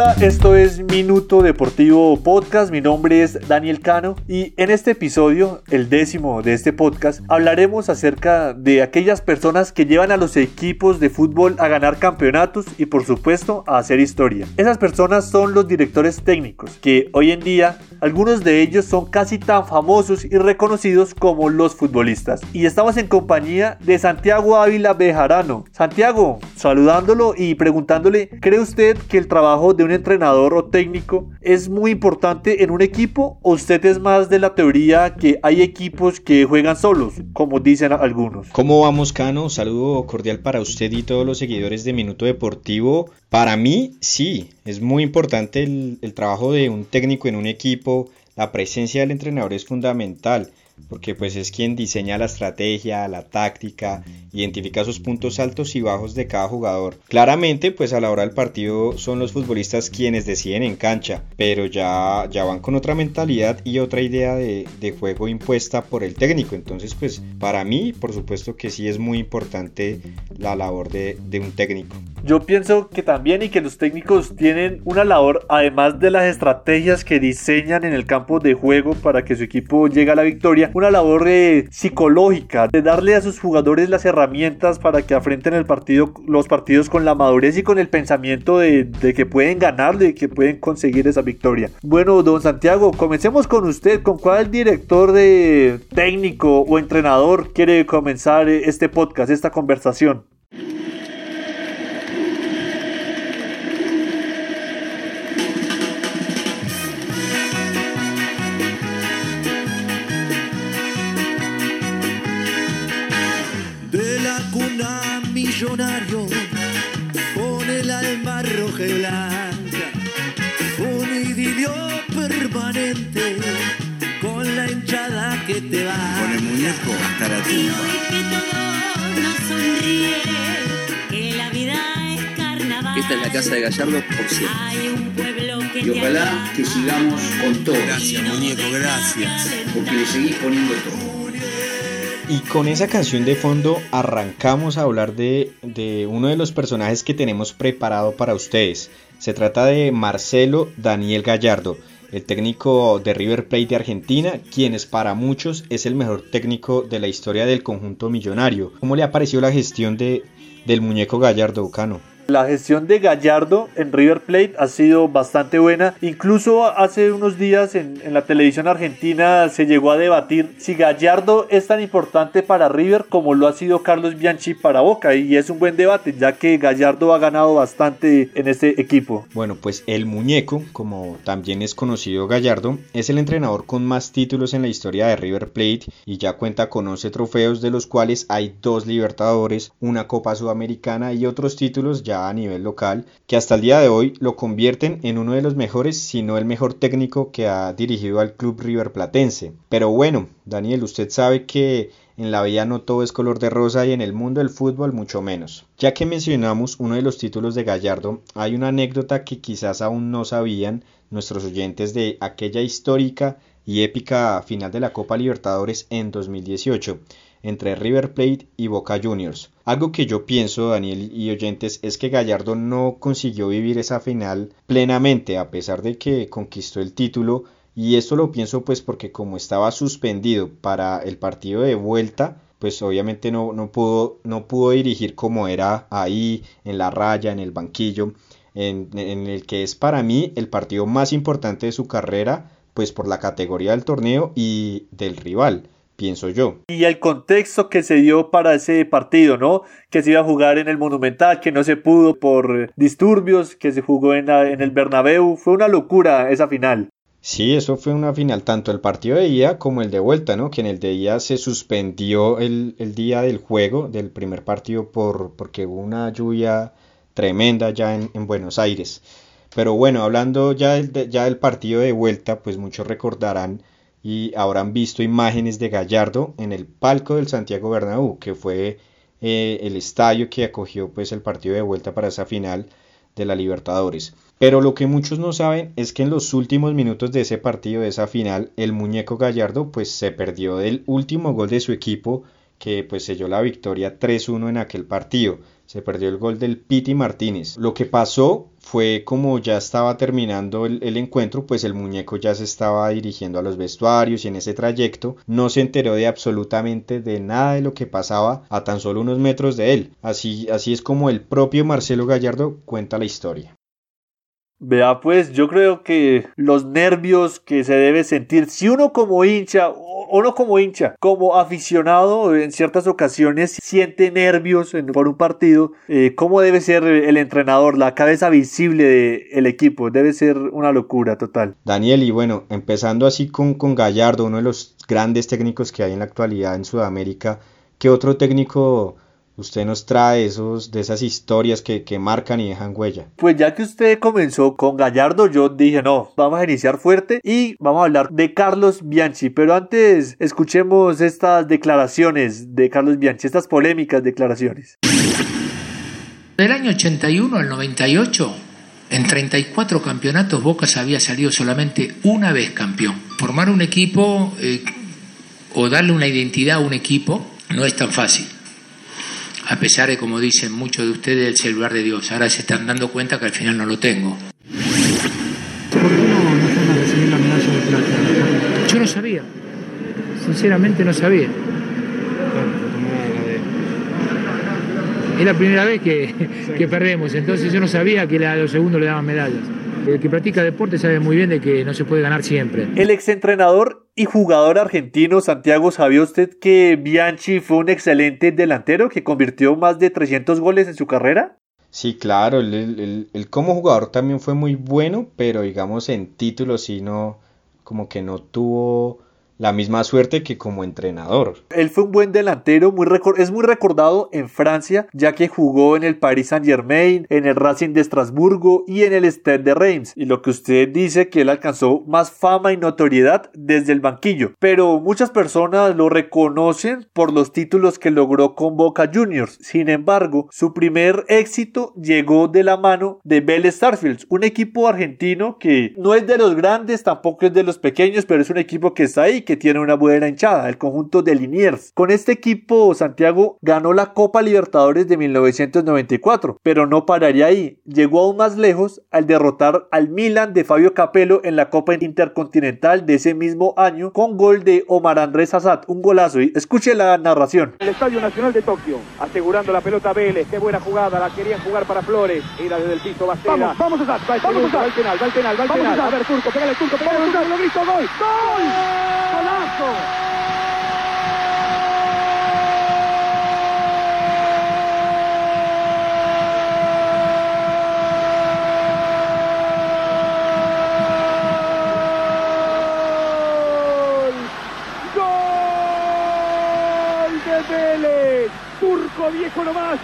Hola, esto es Minuto Deportivo Podcast. Mi nombre es Daniel Cano y en este episodio, el décimo de este podcast, hablaremos acerca de aquellas personas que llevan a los equipos de fútbol a ganar campeonatos y por supuesto a hacer historia. Esas personas son los directores técnicos, que hoy en día algunos de ellos son casi tan famosos y reconocidos como los futbolistas. Y estamos en compañía de Santiago Ávila Bejarano. Santiago, saludándolo y preguntándole, ¿cree usted que el trabajo de un entrenador o técnico es muy importante en un equipo o usted es más de la teoría que hay equipos que juegan solos, como dicen algunos? ¿Cómo vamos, Cano? Saludo cordial para usted y todos los seguidores de Minuto Deportivo. Para mí, sí, es muy importante el, el trabajo de un técnico en un equipo. La presencia del entrenador es fundamental porque pues es quien diseña la estrategia, la táctica, identifica sus puntos altos y bajos de cada jugador. Claramente pues a la hora del partido son los futbolistas quienes deciden en cancha, pero ya, ya van con otra mentalidad y otra idea de, juego impuesta por el técnico. Entonces pues para mí por supuesto que sí es muy importante la labor de, de un técnico. Yo pienso que también y que los técnicos tienen una labor además de las estrategias que diseñan en el campo de juego para que su equipo llegue a la victoria una labor eh, psicológica, de darle a sus jugadores las herramientas para que afrenten el partido, los partidos con la madurez y con el pensamiento de, que pueden ganarle y que pueden conseguir esa victoria. Bueno, don Santiago, comencemos con usted. ¿Con cuál director de técnico o entrenador quiere comenzar este podcast, esta conversación? Millonario con el alma roja y blanca, un idilio permanente con la hinchada que te va. Con el muñeco hasta la tumba. que todo nos sonríe, que la vida es carnaval. Esta es la casa de Gallardo por siempre. Hay un pueblo que y ojalá que sigamos con todo. Gracias, muñeco, gracias. Porque le seguís poniendo todo. Y con esa canción de fondo arrancamos a hablar de, de, uno de los personajes que tenemos preparado para ustedes. Se trata de Marcelo Daniel Gallardo, el técnico de River Plate de Argentina, quien es para muchos es el mejor técnico de la historia del conjunto millonario. ¿Cómo le ha parecido la gestión de, del muñeco Gallardo, Cano? La gestión de Gallardo en River Plate ha sido bastante buena. Incluso hace unos días en, la televisión argentina se llegó a debatir si Gallardo es tan importante para River como lo ha sido Carlos Bianchi para Boca. Y es un buen debate, ya que Gallardo ha ganado bastante en este equipo. Bueno, pues el muñeco, como también es conocido Gallardo, es el entrenador con más títulos en la historia de River Plate y ya cuenta con 11 trofeos, de los cuales hay dos Libertadores, una Copa Sudamericana y otros títulos ya a nivel local, que hasta el día de hoy lo convierten en uno de los mejores, si no el mejor técnico que ha dirigido al club River Platense. Pero bueno, Daniel, usted sabe que en la vida no todo es color de rosa y en el mundo del fútbol mucho menos. Ya que mencionamos uno de los títulos de Gallardo, hay una anécdota que quizás aún no sabían nuestros oyentes de aquella histórica y épica final de la Copa Libertadores en 2018 entre River Plate y Boca Juniors. Algo que yo pienso, Daniel y oyentes, es que Gallardo no consiguió vivir esa final plenamente, a pesar de que conquistó el título, y esto lo pienso pues porque como estaba suspendido para el partido de vuelta, pues obviamente no, no, pudo, no pudo dirigir como era ahí, en la raya, en el banquillo, en, en el que es para mí el partido más importante de su carrera, pues por la categoría del torneo y del rival pienso yo. Y el contexto que se dio para ese partido, ¿no? Que se iba a jugar en el Monumental, que no se pudo por disturbios, que se jugó en, en el Bernabéu, fue una locura esa final. Sí, eso fue una final, tanto el partido de ida como el de vuelta, ¿no? Que en el de ida se suspendió el, el día del juego, del primer partido, por, porque hubo una lluvia tremenda ya en, en Buenos Aires. Pero bueno, hablando ya del, ya del partido de vuelta, pues muchos recordarán y habrán visto imágenes de Gallardo en el palco del Santiago Bernabéu, que fue eh, el estadio que acogió pues el partido de vuelta para esa final de la Libertadores. Pero lo que muchos no saben es que en los últimos minutos de ese partido, de esa final, el muñeco Gallardo pues se perdió del último gol de su equipo que pues selló la victoria 3-1 en aquel partido. Se perdió el gol del Piti Martínez. Lo que pasó fue como ya estaba terminando el, encuentro, pues el muñeco ya se estaba dirigiendo a los vestuarios y en ese trayecto no se enteró de absolutamente de nada de lo que pasaba a tan solo unos metros de él. Así, así es como el propio Marcelo Gallardo cuenta la historia. Vea, pues yo creo que los nervios que se debe sentir, si uno como hincha, o no como hincha, como aficionado en ciertas ocasiones siente nervios en, por un partido, eh, ¿cómo debe ser el entrenador, la cabeza visible del equipo? Debe ser una locura total. Daniel, y bueno, empezando así con, con Gallardo, uno de los grandes técnicos que hay en la actualidad en Sudamérica, ¿qué otro técnico usted nos trae esos, de esas historias que, que, marcan y dejan huella. Pues ya que usted comenzó con Gallardo, yo dije, no, vamos a iniciar fuerte y vamos a hablar de Carlos Bianchi. Pero antes, escuchemos estas declaraciones de Carlos Bianchi, estas polémicas declaraciones. Del año 81 al 98, en 34 campeonatos, Bocas había salido solamente una vez campeón. Formar un equipo eh, o darle una identidad a un equipo no es tan fácil a pesar de, como dicen muchos de ustedes, el celular de Dios. Ahora se están dando cuenta que al final no lo tengo. ¿Por qué no, no a recibir la medalla de plata? Yo no sabía. Sinceramente no sabía. Es la primera vez que, que perdemos, entonces yo no sabía que a los segundos le daban medallas. El que practica deporte sabe muy bien de que no se puede ganar siempre. El exentrenador y jugador argentino Santiago, ¿sabía usted que Bianchi fue un excelente delantero que convirtió más de 300 goles en su carrera? Sí, claro, él, él, él como jugador también fue muy bueno, pero digamos en títulos sí no, como que no tuvo la misma suerte que como entrenador. Él fue un buen delantero, muy es muy recordado en Francia, ya que jugó en el Paris Saint Germain, en el Racing de Estrasburgo y en el Stade de Reims. Y lo que usted dice que él alcanzó más fama y notoriedad desde el banquillo. Pero muchas personas lo reconocen por los títulos que logró con Boca Juniors. Sin embargo, su primer éxito llegó de la mano de Vélez Starfields, un equipo argentino que no es de los grandes, tampoco es de los pequeños, pero es un equipo que está ahí que tiene una buena hinchada, el conjunto de Liniers. Con este equipo, Santiago ganó la Copa Libertadores de 1994, pero no pararía ahí. Llegó aún más lejos al derrotar al Milan de Fabio Capello en la Copa Intercontinental de ese mismo año con gol de Omar Andrés Azad, un golazo. Y escuche la narración. El Estadio Nacional de Tokio, asegurando la pelota Vélez, qué buena jugada, la querían jugar para Flores, era desde el piso Bastela. Vamos, vamos vamos Azad. Va al penal, va al penal, va al penal. A ver, Turco, pégale Turco, pégale Turco, lo grito, gol, gol. ¡Golazo! Turco viejo nomás,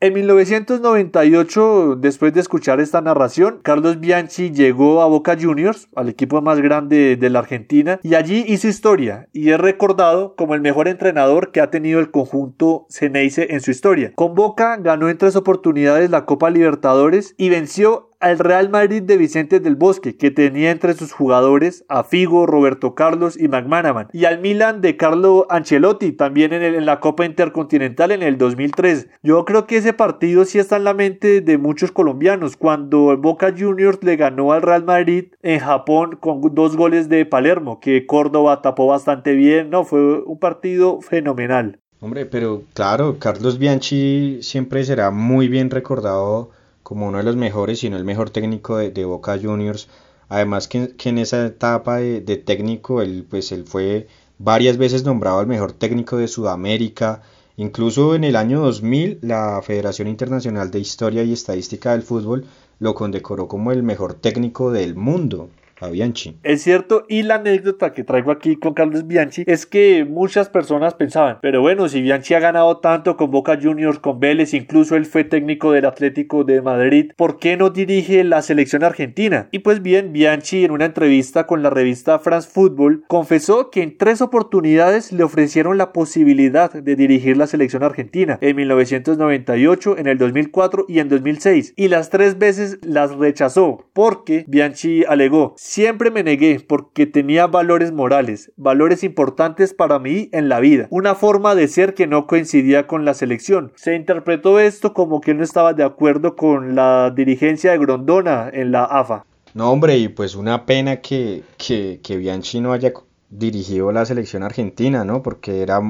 En 1998, después de escuchar esta narración, Carlos Bianchi llegó a Boca Juniors, al equipo más grande de la Argentina, y allí hizo historia y es recordado como el mejor entrenador que ha tenido el conjunto Ceneice en su historia. Con Boca ganó en tres oportunidades la Copa Libertadores y venció al Real Madrid de Vicente del Bosque, que tenía entre sus jugadores a Figo, Roberto Carlos y McManaman, y al Milan de Carlo Ancelotti, también en, el, en, la Copa Intercontinental en el 2003. Yo creo que ese partido sí está en la mente de muchos colombianos, cuando el Boca Juniors le ganó al Real Madrid en Japón con dos goles de Palermo, que Córdoba tapó bastante bien, no, fue un partido fenomenal. Hombre, pero claro, Carlos Bianchi siempre será muy bien recordado como uno de los mejores, si no el mejor técnico de, Boca Juniors. Además que, que en esa etapa de, de, técnico, él, pues, él fue varias veces nombrado el mejor técnico de Sudamérica. Incluso en el año 2000, la Federación Internacional de Historia y Estadística del Fútbol lo condecoró como el mejor técnico del mundo a Bianchi. Es cierto, y la anécdota que traigo aquí con Carlos Bianchi es que muchas personas pensaban, pero bueno, si Bianchi ha ganado tanto con Boca Juniors, con Vélez, incluso él fue técnico del Atlético de Madrid, ¿por qué no dirige la selección argentina? Y pues bien, Bianchi en una entrevista con la revista France Football confesó que en tres oportunidades le ofrecieron la posibilidad de dirigir la selección argentina, en 1998, en el 2004 y en 2006, y las tres veces las rechazó porque Bianchi alegó, Siempre me negué porque tenía valores morales, valores importantes para mí en la vida, una forma de ser que no coincidía con la selección. Se interpretó esto como que no estaba de acuerdo con la dirigencia de Grondona en la AFA. No, hombre, y pues una pena que, que, que Bianchi no haya dirigido la selección argentina, ¿no? Porque era,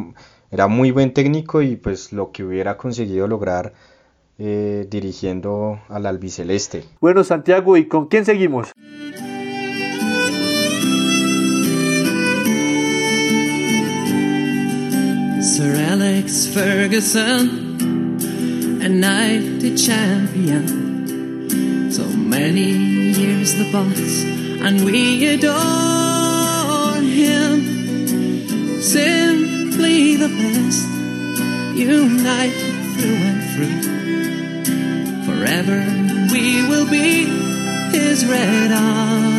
era muy buen técnico y pues lo que hubiera conseguido lograr eh, dirigiendo al albiceleste. Bueno, Santiago, ¿y con quién seguimos? Sir Alex Ferguson, a knighted champion. So many years the boss, and we adore him. Simply the best, united through and through. Forever we will be his red army.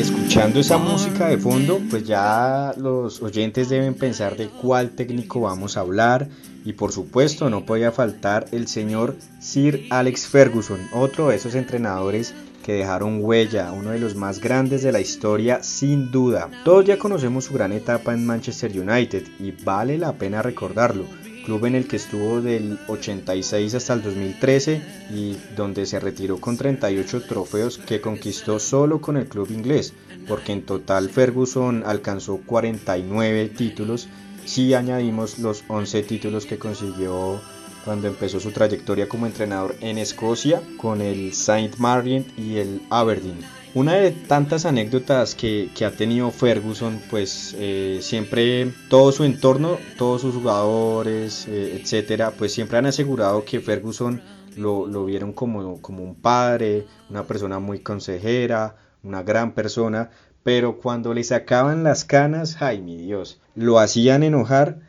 Y escuchando esa música de fondo, pues ya los oyentes deben pensar de cuál técnico vamos a hablar. Y por supuesto no podía faltar el señor Sir Alex Ferguson, otro de esos entrenadores que dejaron huella, uno de los más grandes de la historia sin duda. Todos ya conocemos su gran etapa en Manchester United y vale la pena recordarlo club en el que estuvo del 86 hasta el 2013 y donde se retiró con 38 trofeos que conquistó solo con el club inglés, porque en total Ferguson alcanzó 49 títulos si añadimos los 11 títulos que consiguió cuando empezó su trayectoria como entrenador en Escocia con el Saint Marien y el Aberdeen. Una de tantas anécdotas que, ha tenido Ferguson, pues eh, siempre todo su entorno, todos sus jugadores, eh, etcétera, pues siempre han asegurado que Ferguson lo, lo vieron como, como un padre, una persona muy consejera, una gran persona, pero cuando le sacaban las canas, ay mi Dios, lo hacían enojar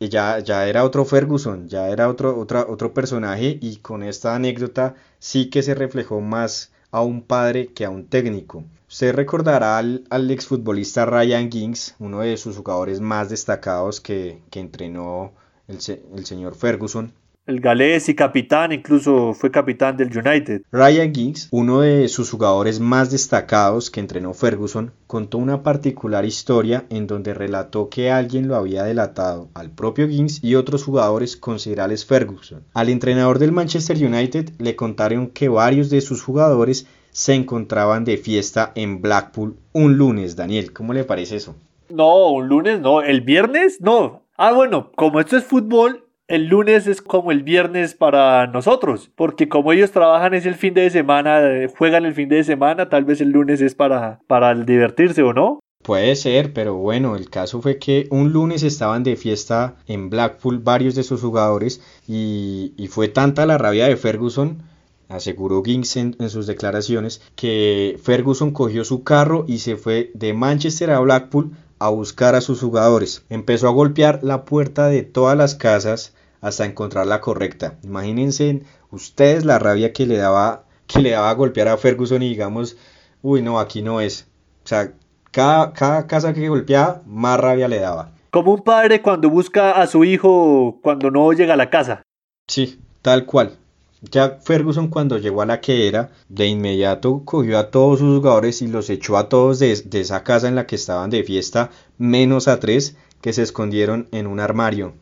ya, ya era otro Ferguson, ya era otro, otra, otro personaje y con esta anécdota sí que se reflejó más a un padre que a un técnico. Usted recordará al, exfutbolista Ryan Giggs, uno de sus jugadores más destacados que, que entrenó el, el señor Ferguson, el galés y capitán, incluso fue capitán del United. Ryan Giggs, uno de sus jugadores más destacados que entrenó Ferguson, contó una particular historia en donde relató que alguien lo había delatado al propio Giggs y otros jugadores considerables Ferguson. Al entrenador del Manchester United le contaron que varios de sus jugadores se encontraban de fiesta en Blackpool un lunes. Daniel, ¿cómo le parece eso? No, un lunes no, el viernes no. Ah, bueno, como esto es fútbol, el lunes es como el viernes para nosotros, porque como ellos trabajan es el fin de semana, juegan el fin de semana, tal vez el lunes es para, para divertirse o no. Puede ser, pero bueno, el caso fue que un lunes estaban de fiesta en Blackpool varios de sus jugadores y, fue tanta la rabia de Ferguson, aseguró Gings en, sus declaraciones, que Ferguson cogió su carro y se fue de Manchester a Blackpool a buscar a sus jugadores. Empezó a golpear la puerta de todas las casas hasta encontrar la correcta. Imagínense ustedes la rabia que le daba que le daba a golpear a Ferguson y digamos, uy, no, aquí no es. O sea, cada, cada casa que golpeaba, más rabia le daba. Como un padre cuando busca a su hijo cuando no llega a la casa. Sí, tal cual. Ya Ferguson cuando llegó a la que era, de inmediato cogió a todos sus jugadores y los echó a todos de, de esa casa en la que estaban de fiesta, menos a tres que se escondieron en un armario,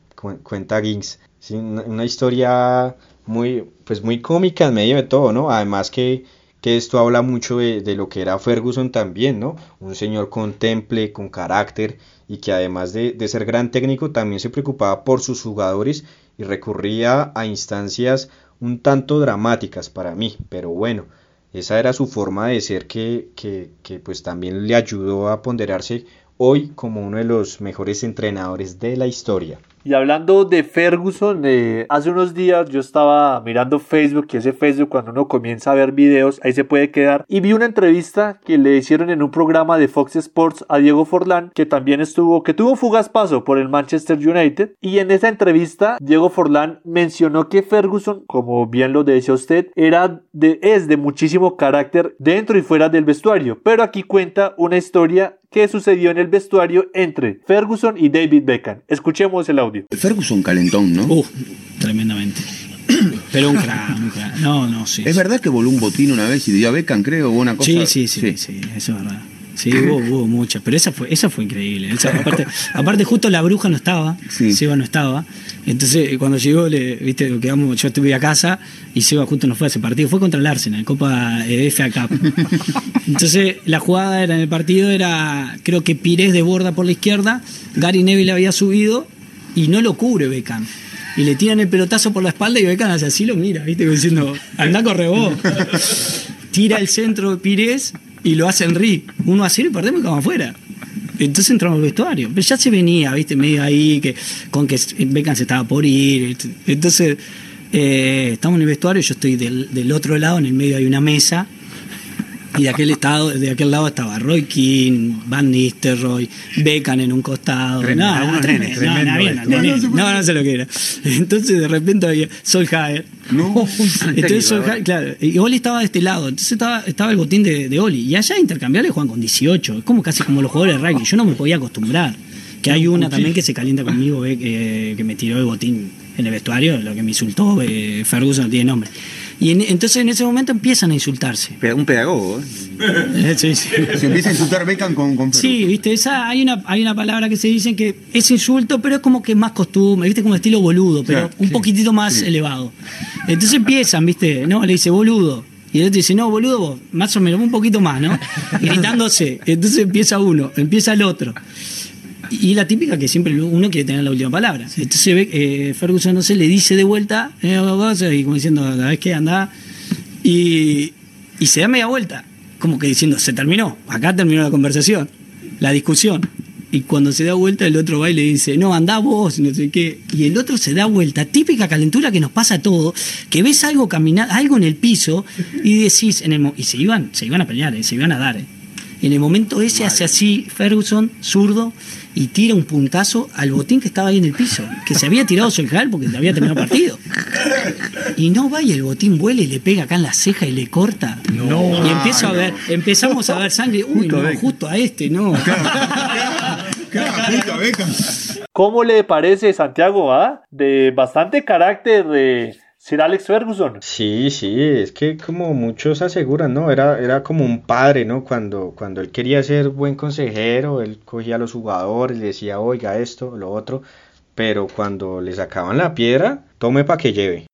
cuenta Gings una, historia muy, pues muy cómica en medio de todo, ¿no? Además que, que esto habla mucho de, de, lo que era Ferguson también, ¿no? Un señor con temple, con carácter y que además de, de ser gran técnico también se preocupaba por sus jugadores y recurría a instancias un tanto dramáticas para mí, pero bueno, esa era su forma de ser que, que, que pues también le ayudó a ponderarse hoy como uno de los mejores entrenadores de la historia. Y hablando de Ferguson, eh, hace unos días yo estaba mirando Facebook, que ese Facebook cuando uno comienza a ver videos, ahí se puede quedar, y vi una entrevista que le hicieron en un programa de Fox Sports a Diego Forlán, que también estuvo, que tuvo fugaz paso por el Manchester United, y en esa entrevista Diego Forlán mencionó que Ferguson, como bien lo decía usted, era de, es de muchísimo carácter dentro y fuera del vestuario, pero aquí cuenta una historia que sucedió en el vestuario entre Ferguson y David Beckham. Escuchemos el audio. Ferguson calentón, ¿no? Uh, tremendamente. Pero un crack, un crack. No, no, sí. ¿Es verdad que voló un botín una vez y dio a Beckham, creo, o una cosa? Sí, sí, sí, sí, eso es verdad. Sí, hubo, hubo muchas, pero esa fue, esa fue increíble. Esa- aparte, aparte, justo la bruja no estaba, Seba no estaba. Entonces, cuando llegó, le, viste, quedamos, yo estuve a casa y Seba justo no fue a ese partido, fue contra el Arsenal, Copa eh, FA Cup. Entonces, la jugada era en el partido era, creo que Pires de borda por la izquierda, Gary Neville había subido y no lo cubre Beckham. Y le tiran el pelotazo por la espalda y Beckham hace así, lo mira, viste, como diciendo, anda, corre vos. Tira el centro de Pires y lo hace Henry. 1 a 0 y perdemos y afuera. Entonces entramos al vestuario. Pero ya se venía, viste, medio ahí, que con que Beckham se estaba por ir. Entonces, eh, estamos en el vestuario, yo estoy del, del otro lado, en el medio hay una mesa. Y de aquel, estado, de aquel lado estaba Roy King, Van Nistelrooy, Beckham en un costado. Tremendo, no, no, tremendo, nene. Sé lo que era. Entonces de repente había Solskjaer. Entonces Solskjaer, claro, y Oli estaba de este lado, entonces estaba, estaba el botín de, de Oli. Y allá intercambiables juegan con 18, es como casi como los jugadores de rugby. Yo no me podía acostumbrar. Que hay una también que se calienta conmigo, eh, que, que me tiró el botín en el vestuario, lo que me insultó, eh, Ferguson no tiene nombre. Y en- entonces en ese momento empiezan a insultarse. Un pedagogo, ¿eh? Sí, sí. Se empieza a insultar Beckham con, con Sí, viste, esa, hay, una, hay una palabra que se dice que es insulto, pero es como que más costumbre, viste, como estilo boludo, pero Claro, un sí, poquitito más sí. elevado. Entonces empiezan, viste, no, le dice boludo. Y el otro dice, no, boludo, vos, más o menos, un poquito más, ¿no? Gritándose. Entonces empieza uno, empieza el otro. Y la típica que siempre uno quiere tener la última palabra. Entonces ve, eh, Ferguson no sé, le dice de vuelta, eh, y como diciendo, ¿sabes qué? Anda. Y, y se da media vuelta, como que diciendo, se terminó, acá terminó la conversación, la discusión. Y cuando se da vuelta, el otro va y le dice, no, andá vos, no sé qué. Y el otro se da vuelta, típica calentura que nos pasa a todos, que ves algo caminar, algo en el piso, y decís, en el y se iban, se iban a pelear, eh, se iban a dar. eh. En el momento ese hace así Ferguson, zurdo, y tira un puntazo al botín que estaba ahí en el piso, que se había tirado Solskjaer porque había terminado el partido. Y no va y el botín vuela y le pega acá en la ceja y le corta. y empiezo a ver, empezamos a ver sangre. Uy, no, justo a este, no. ¿Cómo le parece Santiago? ah? De bastante carácter de Sir Alex Ferguson. Sí, sí, es que como muchos aseguran, ¿no? Era, era como un padre, ¿no? Cuando, cuando él quería ser buen consejero, él cogía a los jugadores, le decía, oiga esto, lo otro, pero cuando le sacaban la piedra, tome para que lleve.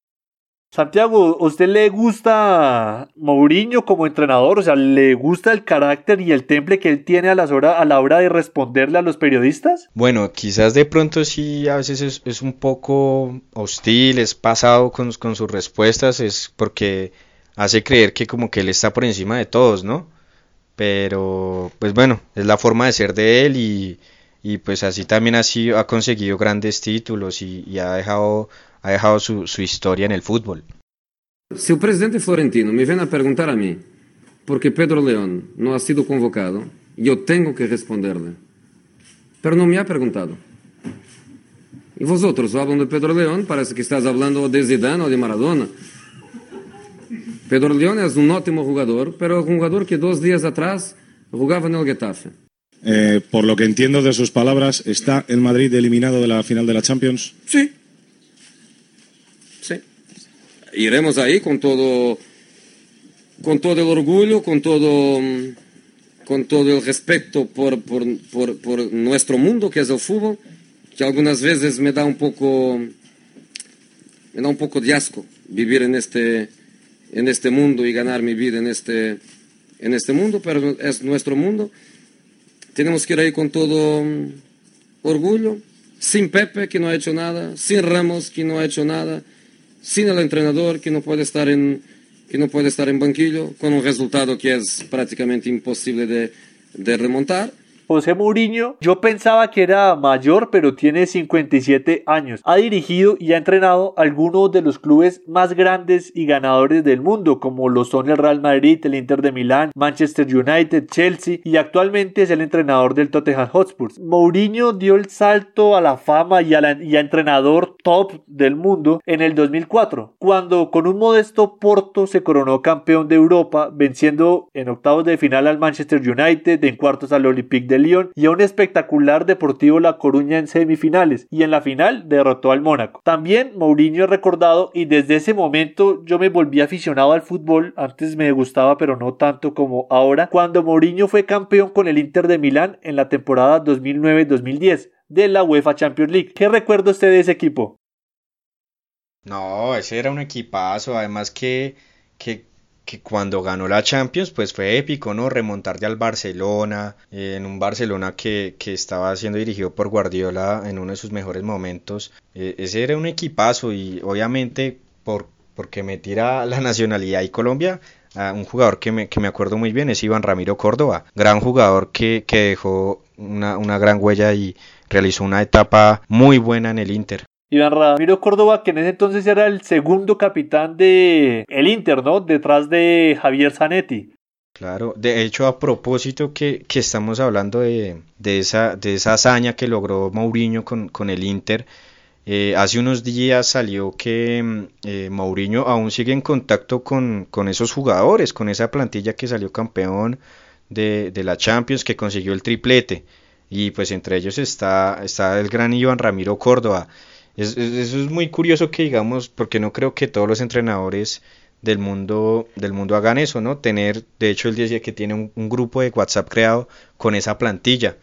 Santiago, ¿a usted le gusta Mourinho como entrenador? O sea, ¿le gusta el carácter y el temple que él tiene a, las hora- a la hora de responderle a los periodistas? Bueno, quizás de pronto sí, a veces es, es un poco hostil, es pasado con, con sus respuestas, es porque hace creer que como que él está por encima de todos, ¿no? Pero, pues bueno, es la forma de ser de él y, y pues así también así ha conseguido grandes títulos y, y ha dejado, ha dejado su, su historia en el fútbol. Se o presidente Florentino me vem a perguntar a mim por que Pedro León não ha sido convocado, eu tenho que responderle. Pero não me ha perguntado. E vosotros hablan de Pedro León, parece que estás hablando de Zidane ou de Maradona. Pedro León es un ótimo jugador, pero un jugador que dos días atrás jugaba en el Getafe. Eh, por lo que entiendo de sus palabras, ¿está el Madrid eliminado de la final de la Champions? Sí. Sí. Iremos ahí con todo, con todo el orgullo, con todo, con todo el respeto por, por, por, por nuestro mundo, que es el fútbol, que algunas veces me da un poco, me da un poco de asco vivir en este, en este mundo y ganar mi vida en este, en este mundo, pero es nuestro mundo. Tenemos que ir ahí con todo mm, orgullo, sin Pepe, que no ha hecho nada, sin Ramos, que no ha hecho nada, sin el entrenador, que no puede estar en, que no puede estar en banquillo, con un resultado que es prácticamente imposible de, de remontar. José Mourinho, yo pensaba que era mayor, pero tiene 57 años. Ha dirigido y ha entrenado algunos de los clubes más grandes y ganadores del mundo, como lo son el Real Madrid, el Inter de Milán, Manchester United, Chelsea y actualmente es el entrenador del Tottenham Hotspur. Mourinho dio el salto a la fama y a, la- y a entrenador top del mundo en el 2004, cuando con un modesto Porto se coronó campeón de Europa, venciendo en octavos de final al Manchester United, en cuartos al Olympique de de y a un espectacular Deportivo La Coruña en semifinales y en la final derrotó al Mónaco. También Mourinho es recordado y desde ese momento yo me volví aficionado al fútbol, antes me gustaba pero no tanto como ahora, cuando Mourinho fue campeón con el Inter de Milán en la temporada 2009-2010 de la UEFA Champions League. ¿Qué recuerda usted de ese equipo? No, ese era un equipazo, además que, que, que cuando ganó la Champions, pues fue épico, ¿no? Remontar al Barcelona, en un Barcelona que, que, estaba siendo dirigido por Guardiola en uno de sus mejores momentos. Eh, ese era un equipazo y obviamente por, porque me tira la nacionalidad y Colombia, un jugador que me, que me acuerdo muy bien es Iván Ramiro Córdoba, gran jugador que, que dejó una, una gran huella y realizó una etapa muy buena en el Inter. Iván Ramiro Córdoba, que en ese entonces era el segundo capitán de el Inter, ¿no? Detrás de Javier Zanetti. Claro, de hecho a propósito que, que estamos hablando de, de, esa, de esa hazaña que logró Mourinho con, con el Inter, eh, hace unos días salió que eh, Mourinho aún sigue en contacto con, con, esos jugadores, con esa plantilla que salió campeón de, de la Champions, que consiguió el triplete. Y pues entre ellos está, está el gran Iván Ramiro Córdoba. Es, es, eso es muy curioso que digamos, porque no creo que todos los entrenadores del mundo, del mundo hagan eso, ¿no? Tener, de hecho, él decía que tiene un, un grupo de WhatsApp creado con esa plantilla.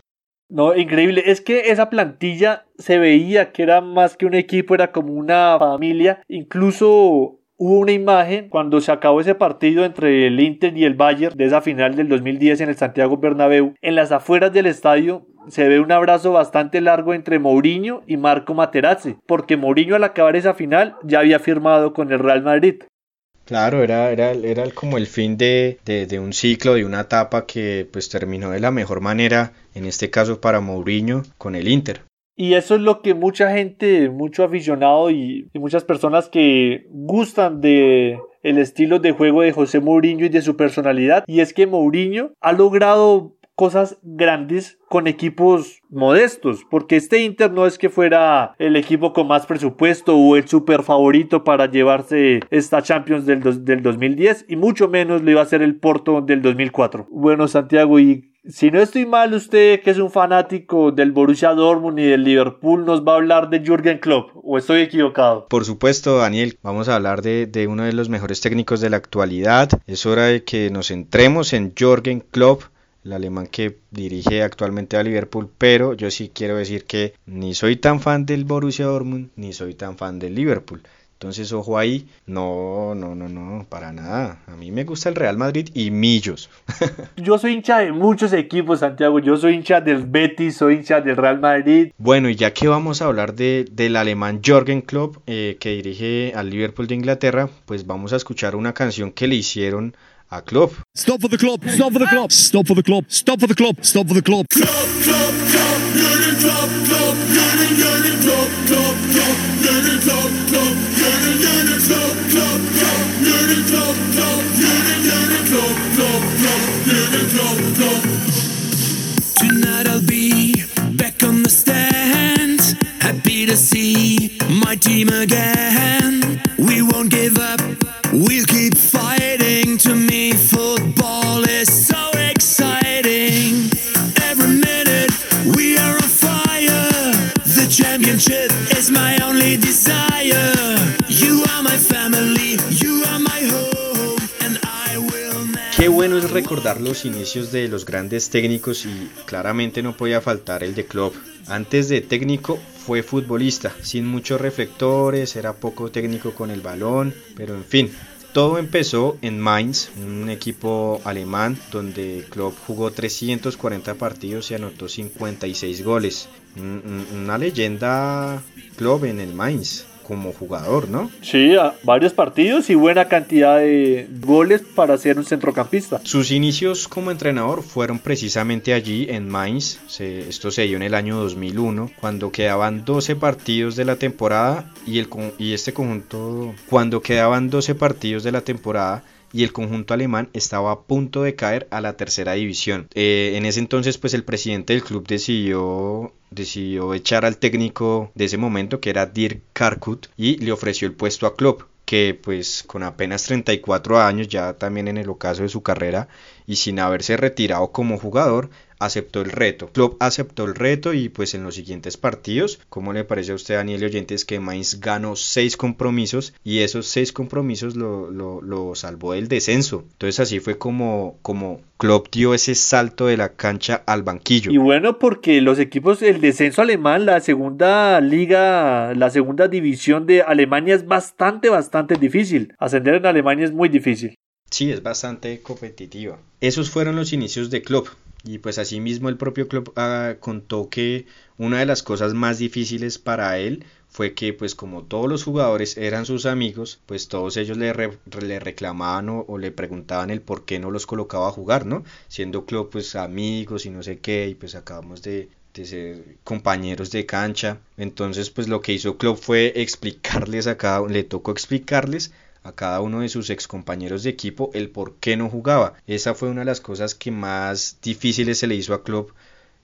No, increíble. Es que esa plantilla se veía que era más que un equipo, era como una familia. Incluso hubo una imagen cuando se acabó ese partido entre el Inter y el Bayern de esa final del 2010 en el Santiago Bernabéu. En las afueras del estadio se ve un abrazo bastante largo entre Mourinho y Marco Materazzi, porque Mourinho al acabar esa final ya había firmado con el Real Madrid. Claro, era, era, era como el fin de, de, de, un ciclo, de una etapa que pues terminó de la mejor manera, en este caso para Mourinho, con el Inter. Y eso es lo que mucha gente, mucho aficionado y, muchas personas que gustan de el estilo de juego de José Mourinho y de su personalidad, y es que Mourinho ha logrado cosas grandes con equipos modestos, porque este Inter no es que fuera el equipo con más presupuesto o el super favorito para llevarse esta Champions del, del 2010 y mucho menos le iba a ser el Porto del 2004. Bueno, Santiago, y si no estoy mal, usted que es un fanático del Borussia Dortmund y del Liverpool nos va a hablar de Jürgen Klopp, o estoy equivocado. Por supuesto, Daniel, vamos a hablar de, de uno de los mejores técnicos de la actualidad. Es hora de que nos centremos en Jürgen Klopp el alemán que dirige actualmente a Liverpool, pero yo sí quiero decir que ni soy tan fan del Borussia Dortmund ni soy tan fan del Liverpool. Entonces, ojo ahí, no, no, no, no, para nada. A mí me gusta el Real Madrid y Millos. yo soy hincha de muchos equipos, Santiago. Yo soy hincha del Betis, soy hincha del Real Madrid. Bueno, y ya que vamos a hablar de, del alemán Jürgen Klopp, eh, que dirige al Liverpool de Inglaterra, pues vamos a escuchar una canción que le hicieron a Klopp. Stop for the club, stop for the club, stop for the club, stop for the club, stop for the club. Club, club, club, Jürgen Klopp, club, Jürgen, Jürgen Klopp, club, club, Jürgen los inicios de los grandes técnicos y claramente no podía faltar el de Klopp. Antes de técnico fue futbolista, sin muchos reflectores, era poco técnico con el balón, pero en fin, todo empezó en Mainz, un equipo alemán donde Klopp jugó 340 partidos y anotó 56 goles. Una leyenda Klopp en el Mainz como jugador, ¿no? Sí, varios partidos y buena cantidad de goles para ser un centrocampista. Sus inicios como entrenador fueron precisamente allí en Mainz, se, esto se dio en el año 2001, cuando quedaban 12 partidos de la temporada y, el, y este conjunto, cuando quedaban 12 partidos de la temporada, y el conjunto alemán estaba a punto de caer a la tercera división. Eh, en ese entonces pues el presidente del club decidió, decidió echar al técnico de ese momento que era Dirk Karkut y le ofreció el puesto a Klopp que pues con apenas 34 años ya también en el ocaso de su carrera y sin haberse retirado como jugador, aceptó el reto. Klopp aceptó el reto y pues en los siguientes partidos, ¿cómo le parece a usted Daniel oyentes que Mainz ganó seis compromisos y esos seis compromisos lo, lo, lo salvó del descenso? Entonces así fue como, como Klopp dio ese salto de la cancha al banquillo. Y bueno, porque los equipos, el descenso alemán, la segunda liga, la segunda división de Alemania es bastante, bastante difícil. Ascender en Alemania es muy difícil. Sí, es bastante competitiva. Esos fueron los inicios de Klopp. Y pues asimismo el propio club ah, contó que una de las cosas más difíciles para él fue que pues como todos los jugadores eran sus amigos, pues todos ellos le, le reclamaban o, le preguntaban el por qué no los colocaba a jugar, ¿no? Siendo club pues amigos y no sé qué, y pues acabamos de, de ser compañeros de cancha. Entonces pues lo que hizo club fue explicarles a cada le tocó explicarles a cada uno de sus ex compañeros de equipo el por qué no jugaba. Esa fue una de las cosas que más difíciles se le hizo a Klopp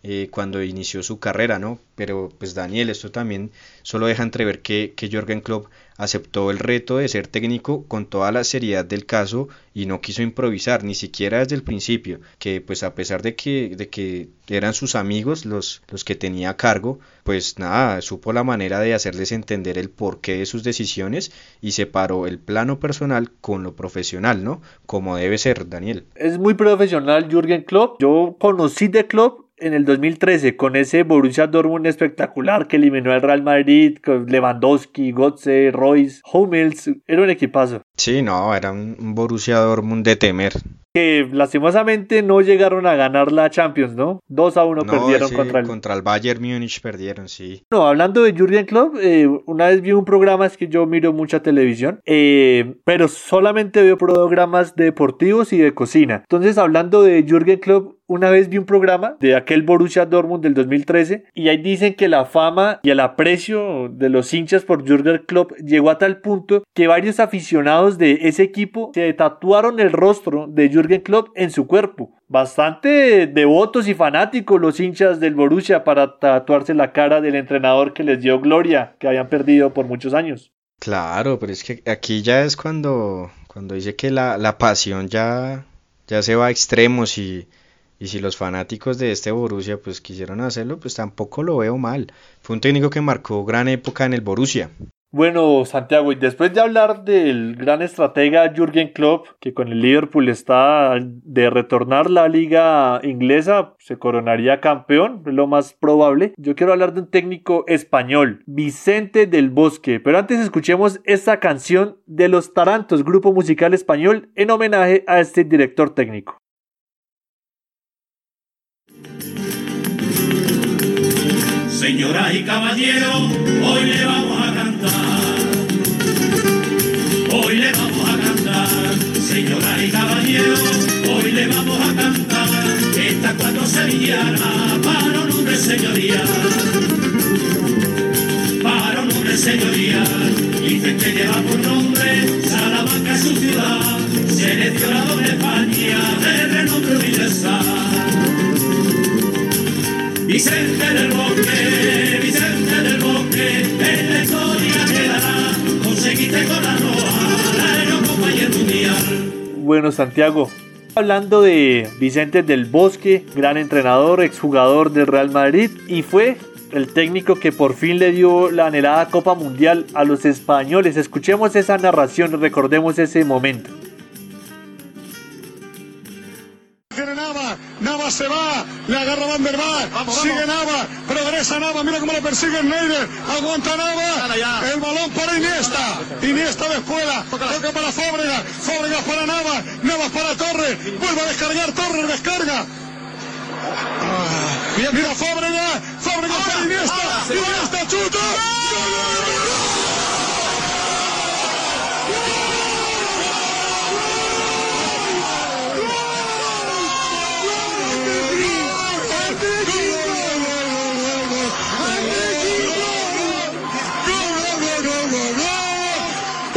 eh, cuando inició su carrera, ¿no? Pero pues Daniel, esto también solo deja entrever que, que Jorgen Klopp aceptó el reto de ser técnico con toda la seriedad del caso y no quiso improvisar, ni siquiera desde el principio, que pues a pesar de que, de que eran sus amigos los, los que tenía a cargo, pues nada, supo la manera de hacerles entender el porqué de sus decisiones y separó el plano personal con lo profesional, ¿no? Como debe ser, Daniel. Es muy profesional Jürgen Klopp. Yo conocí de Klopp en el 2013 con ese Borussia Dortmund espectacular que eliminó al Real Madrid con Lewandowski, Götze, Royce, Hummels, era un equipazo. Sí, no, era un Borussia Dortmund de temer. Que lastimosamente no llegaron a ganar la Champions, ¿no? 2 a 1 no, perdieron contra el... contra el Bayern Múnich perdieron, sí. No, hablando de Jurgen Klopp, eh, una vez vi un programa, es que yo miro mucha televisión, eh, pero solamente veo programas deportivos y de cocina. Entonces, hablando de Jurgen Klopp, una vez vi un programa de aquel Borussia Dortmund del 2013 y ahí dicen que la fama y el aprecio de los hinchas por Jürgen Klopp llegó a tal punto que varios aficionados de ese equipo se tatuaron el rostro de Jürgen Klopp en su cuerpo. Bastante devotos y fanáticos los hinchas del Borussia para tatuarse la cara del entrenador que les dio gloria, que habían perdido por muchos años. Claro, pero es que aquí ya es cuando, cuando dice que la, la pasión ya, ya se va a extremos y, y si los fanáticos de este Borussia pues quisieron hacerlo, pues tampoco lo veo mal. Fue un técnico que marcó gran época en el Borussia. Bueno, Santiago, y después de hablar del gran estratega Jürgen Klopp, que con el Liverpool está de retornar la liga inglesa, se coronaría campeón, lo más probable. Yo quiero hablar de un técnico español, Vicente del Bosque. Pero antes escuchemos esta canción de Los Tarantos, grupo musical español, en homenaje a este director técnico. Señora y caballero, hoy le vamos a cantar. Hoy le vamos a cantar. Señora y caballero, hoy le vamos a cantar. Estas cuatro sevillanas para un hombre señoría. Para un hombre señoría. Dicen que lleva por nombre Salamanca su ciudad. Seleccionado de España de renombre universal. Vicente del Bosque, Vicente del Bosque, en la historia quedará. Conseguiste con la Roa, la Eurocopa y el Mundial. Bueno, Santiago, hablando de Vicente del Bosque, gran entrenador, exjugador del Real Madrid y fue el técnico que por fin le dio la anhelada Copa Mundial a los españoles. Escuchemos esa narración, recordemos ese momento. Nava, se va, le agarra Van der Vaart, sigue Nava, progresa Nava, mira cómo le persigue Neider, aguanta Nava, el balón para Iniesta, Iniesta de escuela, toca para Fábregas, Fábregas para Nava, Nava para Torres, vuelve a descargar, Torres descarga. Ah, mira Fábregas, Fábregas para Iniesta, Iniesta chuta.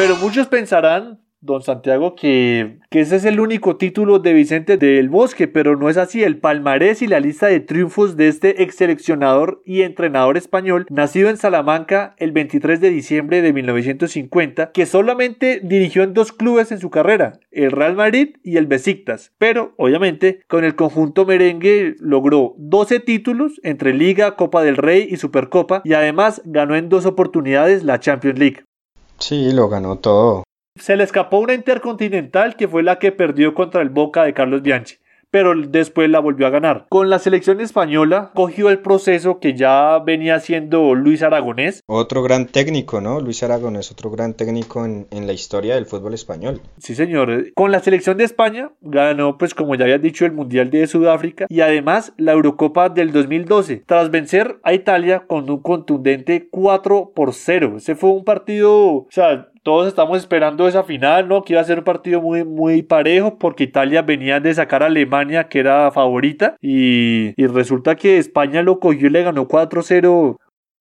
Pero muchos pensarán don Santiago, que, ese es el único título de Vicente del Bosque, pero no es así. El palmarés y la lista de triunfos de este ex seleccionador y entrenador español, nacido en Salamanca el 23 de diciembre de 1950, que solamente dirigió en dos clubes en su carrera, el Real Madrid y el Besiktas, pero obviamente con el conjunto merengue logró 12 títulos entre Liga, Copa del Rey y Supercopa y además ganó en dos oportunidades la Champions League. Sí, lo ganó todo. Se le escapó una intercontinental que fue la que perdió contra el Boca de Carlos Bianchi pero después la volvió a ganar. Con la selección española cogió el proceso que ya venía haciendo Luis Aragonés. Otro gran técnico, ¿no? Luis Aragonés, otro gran técnico en, en, la historia del fútbol español. Sí, señor. Con la selección de España ganó, pues como ya había dicho, el Mundial de Sudáfrica y además la Eurocopa del 2012, tras vencer a Italia con un contundente 4 por 0. Ese fue un partido, o sea, todos estamos esperando esa final, ¿no? Que iba a ser un partido muy, muy parejo porque Italia venía de sacar a Alemania, que era favorita, y, y resulta que España lo cogió y le ganó 4-0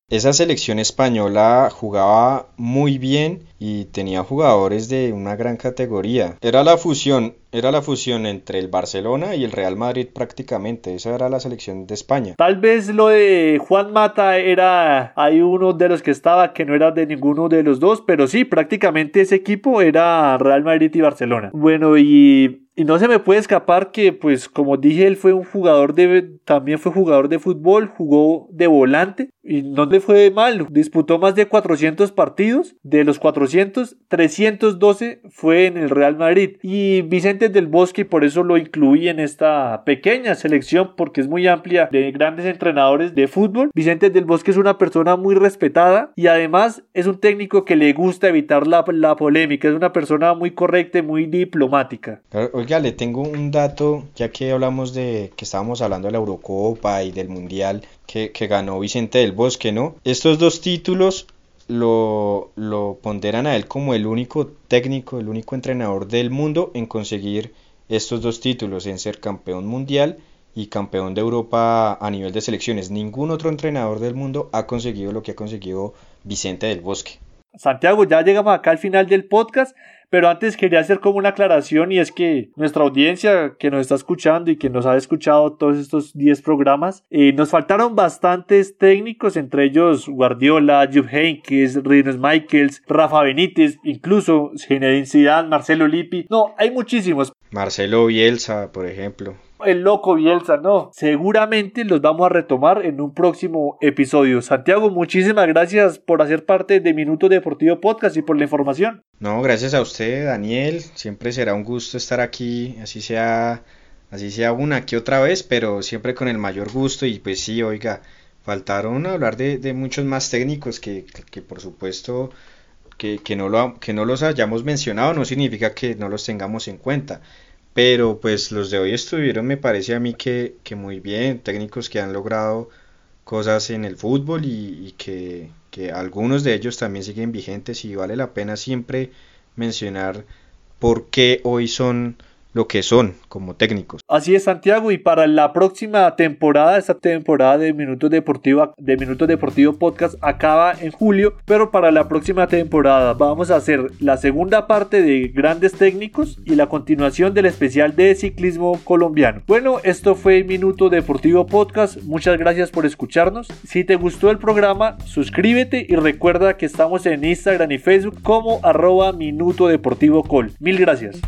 esa selección española jugaba muy bien y tenía jugadores de una gran categoría. Era la fusión, era la fusión entre el Barcelona y el Real Madrid prácticamente. Esa era la selección de España. Tal vez lo de Juan Mata era hay uno de los que estaba que no era de ninguno de los dos, pero sí, prácticamente ese equipo era Real Madrid y Barcelona. Bueno, y y no se me puede escapar que, pues, como dije, él fue un jugador de, también fue jugador de fútbol, jugó de volante y no le fue mal. Disputó más de 400 partidos. De los 400, 312 fue en el Real Madrid. Y Vicente del Bosque, por eso lo incluí en esta pequeña selección, porque es muy amplia de grandes entrenadores de fútbol. Vicente del Bosque es una persona muy respetada y además es un técnico que le gusta evitar la, la polémica. Es una persona muy correcta y muy diplomática. Oiga, le tengo un dato, ya que hablamos de que estábamos hablando de la Eurocopa y del Mundial que, que ganó Vicente del Bosque, ¿no? Estos dos títulos lo, lo ponderan a él como el único técnico, el único entrenador del mundo en conseguir estos dos títulos, en ser campeón mundial y campeón de Europa a nivel de selecciones. Ningún otro entrenador del mundo ha conseguido lo que ha conseguido Vicente del Bosque. Santiago, ya llegamos acá al final del podcast. Pero antes quería hacer como una aclaración y es que nuestra audiencia que nos está escuchando y que nos ha escuchado todos estos 10 programas, eh, nos faltaron bastantes técnicos, entre ellos Guardiola, Jupp Heynckes, Rinus Michaels, Rafa Benítez, incluso Zinedine Zidane, Marcelo Lippi. No, hay muchísimos. Marcelo Bielsa, por ejemplo el loco Bielsa, no. Seguramente los vamos a retomar en un próximo episodio. Santiago, muchísimas gracias por hacer parte de Minuto Deportivo Podcast y por la información. No, gracias a usted, Daniel. Siempre será un gusto estar aquí, así sea, así sea una que otra vez, pero siempre con el mayor gusto. Y pues sí, oiga, faltaron hablar de, muchos más técnicos que, que por supuesto que, que, no lo, que no los hayamos mencionado no significa que no los tengamos en cuenta pero pues los de hoy estuvieron, me parece a mí que, muy bien, técnicos que han logrado cosas en el fútbol y, y que, que algunos de ellos también siguen vigentes y vale la pena siempre mencionar por qué hoy son lo que son como técnicos. Así es, Santiago, y para la próxima temporada, esta temporada de Minutos Deportivo, de Minutos Deportivo Podcast acaba en julio, pero para la próxima temporada vamos a hacer la segunda parte de grandes técnicos y la continuación del especial de ciclismo colombiano. Bueno, esto fue Minuto Deportivo Podcast, muchas gracias por escucharnos. Si te gustó el programa, suscríbete y recuerda que estamos en Instagram y Facebook como arroba Minuto Deportivo Col. Mil gracias.